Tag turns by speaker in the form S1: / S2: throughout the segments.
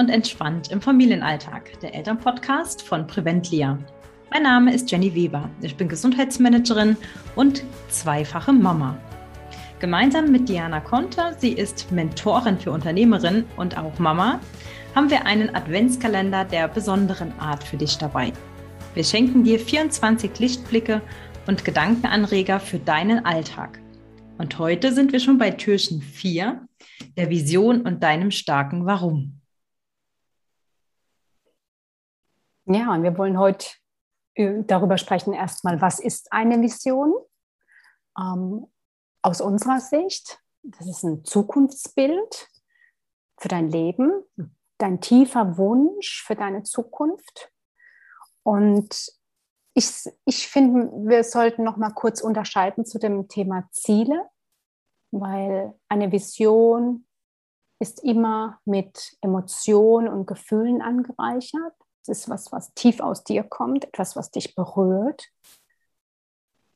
S1: und entspannt im Familienalltag, der Elternpodcast von Preventlia. Mein Name ist Jenny Weber. Ich bin Gesundheitsmanagerin und zweifache Mama. Gemeinsam mit Diana Konter, sie ist Mentorin für Unternehmerinnen und auch Mama, haben wir einen Adventskalender der besonderen Art für dich dabei. Wir schenken dir 24 Lichtblicke und Gedankenanreger für deinen Alltag. Und heute sind wir schon bei Türchen 4, der Vision und deinem starken Warum.
S2: Ja, und wir wollen heute äh, darüber sprechen, erstmal, was ist eine Vision ähm, aus unserer Sicht? Das ist ein Zukunftsbild für dein Leben, dein tiefer Wunsch für deine Zukunft. Und ich, ich finde, wir sollten noch mal kurz unterscheiden zu dem Thema Ziele, weil eine Vision ist immer mit Emotionen und Gefühlen angereichert. Es ist was, was tief aus dir kommt, etwas, was dich berührt.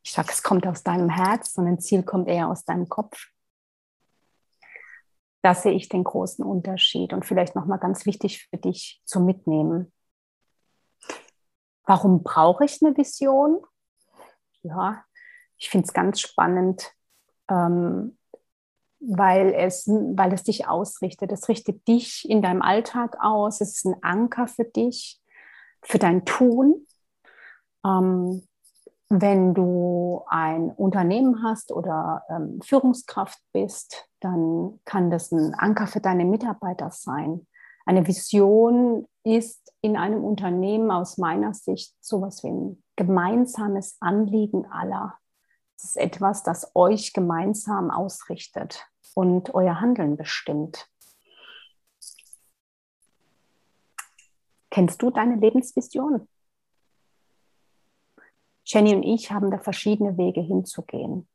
S2: Ich sage, es kommt aus deinem Herz, sondern Ziel kommt eher aus deinem Kopf. Da sehe ich den großen Unterschied und vielleicht nochmal ganz wichtig für dich zu mitnehmen. Warum brauche ich eine Vision? Ja, ich finde es ganz spannend, ähm, weil, es, weil es dich ausrichtet. Es richtet dich in deinem Alltag aus. Es ist ein Anker für dich, für dein Tun. Ähm, wenn du ein Unternehmen hast oder ähm, Führungskraft bist, dann kann das ein Anker für deine Mitarbeiter sein. Eine Vision ist in einem Unternehmen aus meiner Sicht sowas wie ein gemeinsames Anliegen aller. Es ist etwas, das euch gemeinsam ausrichtet und euer Handeln bestimmt. Kennst du deine Lebensvision? Jenny und ich haben da verschiedene Wege hinzugehen.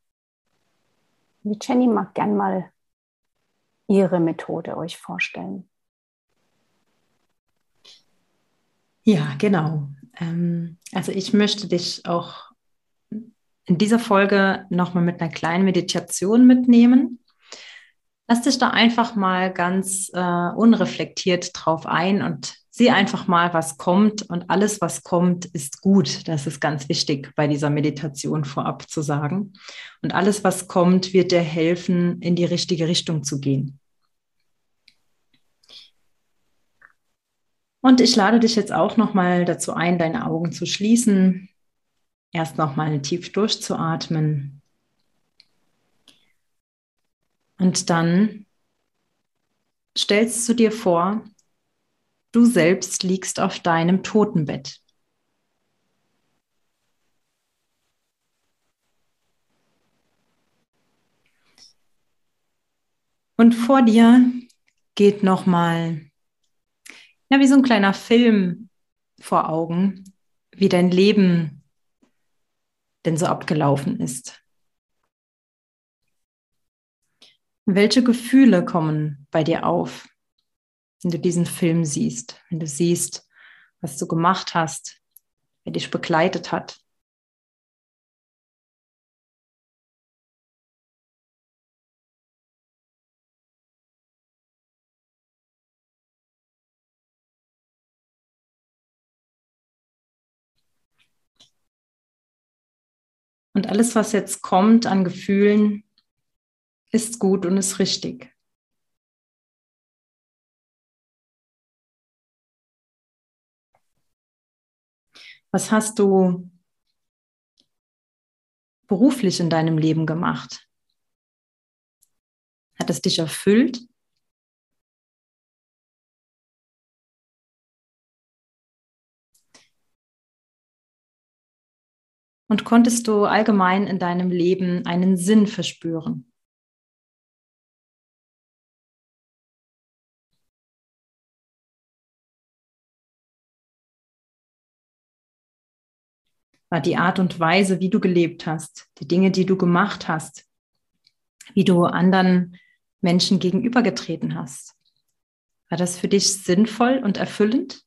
S2: Die Jenny mag gern mal ihre Methode euch vorstellen.
S1: Ja, genau. Ähm, also ich möchte dich auch in dieser Folge nochmal mit einer kleinen Meditation mitnehmen. Lass dich da einfach mal ganz äh, unreflektiert drauf ein und sieh einfach mal, was kommt. Und alles, was kommt, ist gut. Das ist ganz wichtig bei dieser Meditation vorab zu sagen. Und alles, was kommt, wird dir helfen, in die richtige Richtung zu gehen. Und ich lade dich jetzt auch nochmal dazu ein, deine Augen zu schließen. Erst nochmal tief durchzuatmen. Und dann stellst du dir vor, du selbst liegst auf deinem Totenbett. Und vor dir geht nochmal ja, wie so ein kleiner Film vor Augen, wie dein Leben denn so abgelaufen ist. Welche Gefühle kommen bei dir auf, wenn du diesen Film siehst, wenn du siehst, was du gemacht hast, wer dich begleitet hat? Und alles, was jetzt kommt an Gefühlen, ist gut und ist richtig. Was hast du beruflich in deinem Leben gemacht? Hat es dich erfüllt? Und konntest du allgemein in deinem Leben einen Sinn verspüren? War die Art und Weise, wie du gelebt hast, die Dinge, die du gemacht hast, wie du anderen Menschen gegenübergetreten hast, war das für dich sinnvoll und erfüllend?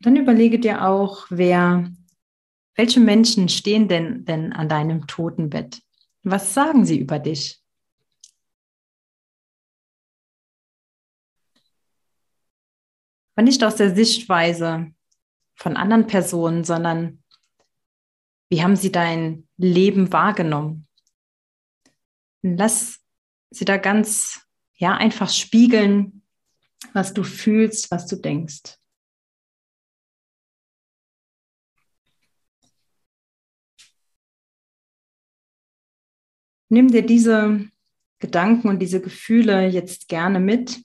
S1: Dann überlege dir auch, wer, welche Menschen stehen denn, denn an deinem Totenbett? Was sagen sie über dich? Aber nicht aus der Sichtweise von anderen Personen, sondern wie haben sie dein Leben wahrgenommen? Lass sie da ganz, ja, einfach spiegeln, was du fühlst, was du denkst. Nimm dir diese Gedanken und diese Gefühle jetzt gerne mit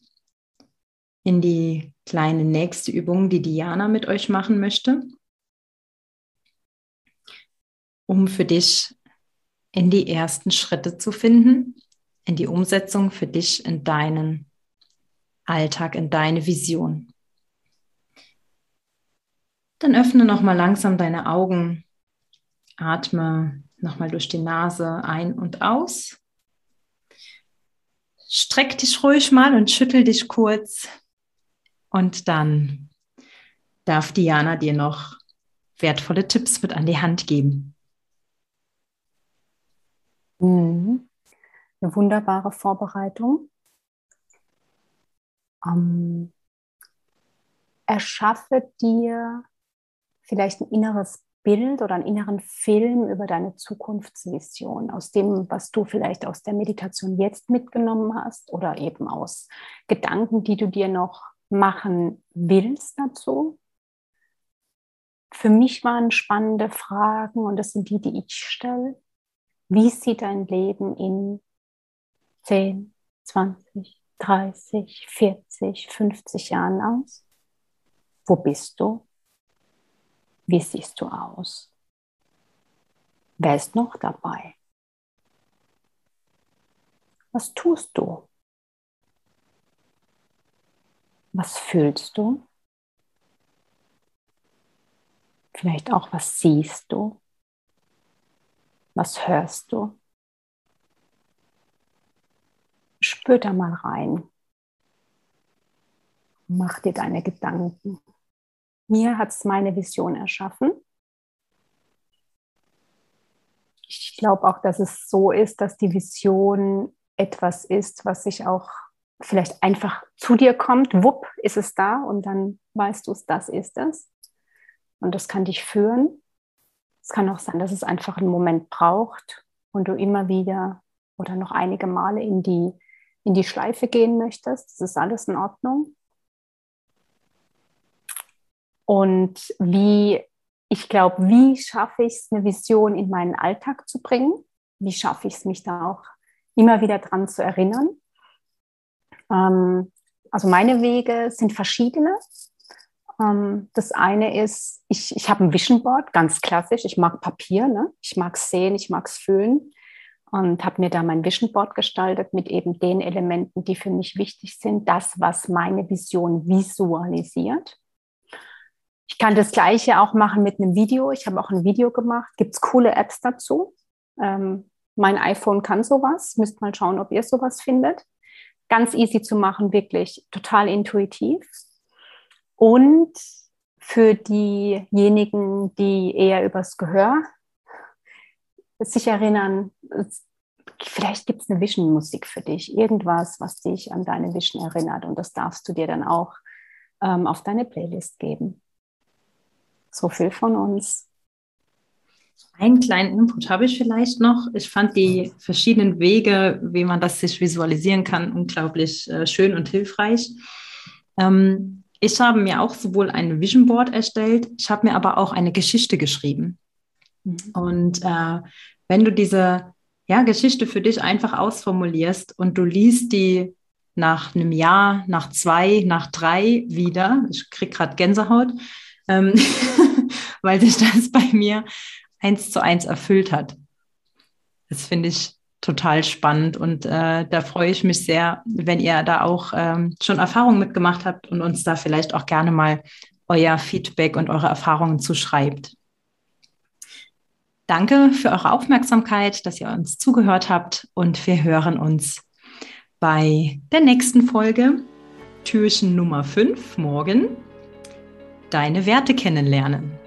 S1: in die kleine nächste Übung, die Diana mit euch machen möchte, um für dich in die ersten Schritte zu finden, in die Umsetzung für dich in deinen Alltag, in deine Vision. Dann öffne nochmal langsam deine Augen, atme nochmal durch die Nase ein und aus. Streck dich ruhig mal und schüttel dich kurz. Und dann darf Diana dir noch wertvolle Tipps mit an die Hand geben.
S2: Mhm. Eine wunderbare Vorbereitung. Ähm, erschaffe dir vielleicht ein inneres Bild oder einen inneren Film über deine Zukunftsvision, aus dem, was du vielleicht aus der Meditation jetzt mitgenommen hast oder eben aus Gedanken, die du dir noch machen willst dazu. Für mich waren spannende Fragen und das sind die, die ich stelle. Wie sieht dein Leben in 10, 20, 30, 40, 50 Jahren aus? Wo bist du? Wie siehst du aus? Wer ist noch dabei? Was tust du? Was fühlst du? Vielleicht auch, was siehst du? Was hörst du? Spür da mal rein. Mach dir deine Gedanken. Mir hat es meine Vision erschaffen. Ich glaube auch, dass es so ist, dass die Vision etwas ist, was sich auch vielleicht einfach zu dir kommt. Wupp, ist es da und dann weißt du es, das ist es. Und das kann dich führen. Es kann auch sein, dass es einfach einen Moment braucht und du immer wieder oder noch einige Male in die, in die Schleife gehen möchtest. Das ist alles in Ordnung. Und wie, ich glaube, wie schaffe ich es, eine Vision in meinen Alltag zu bringen? Wie schaffe ich es, mich da auch immer wieder dran zu erinnern? Ähm, also meine Wege sind verschiedene. Ähm, das eine ist, ich, ich habe ein Vision Board, ganz klassisch. Ich mag Papier, ne? ich mag es sehen, ich mag es fühlen und habe mir da mein Vision Board gestaltet mit eben den Elementen, die für mich wichtig sind, das, was meine Vision visualisiert. Ich kann das Gleiche auch machen mit einem Video. Ich habe auch ein Video gemacht. Gibt es coole Apps dazu? Ähm, mein iPhone kann sowas. Müsst mal schauen, ob ihr sowas findet. Ganz easy zu machen, wirklich total intuitiv. Und für diejenigen, die eher übers Gehör sich erinnern, vielleicht gibt es eine Vision-Musik für dich, irgendwas, was dich an deine Vision erinnert. Und das darfst du dir dann auch ähm, auf deine Playlist geben. So viel von uns.
S1: Einen kleinen Input habe ich vielleicht noch. Ich fand die verschiedenen Wege, wie man das sich visualisieren kann, unglaublich äh, schön und hilfreich. Ähm, ich habe mir auch sowohl ein Vision Board erstellt, ich habe mir aber auch eine Geschichte geschrieben. Mhm. Und äh, wenn du diese ja, Geschichte für dich einfach ausformulierst und du liest die nach einem Jahr, nach zwei, nach drei wieder, ich kriege gerade Gänsehaut, ähm, weil sich das bei mir eins zu eins erfüllt hat. Das finde ich total spannend und äh, da freue ich mich sehr, wenn ihr da auch ähm, schon Erfahrungen mitgemacht habt und uns da vielleicht auch gerne mal euer Feedback und eure Erfahrungen zuschreibt. Danke für eure Aufmerksamkeit, dass ihr uns zugehört habt und wir hören uns bei der nächsten Folge, Türchen Nummer 5 morgen deine Werte kennenlernen.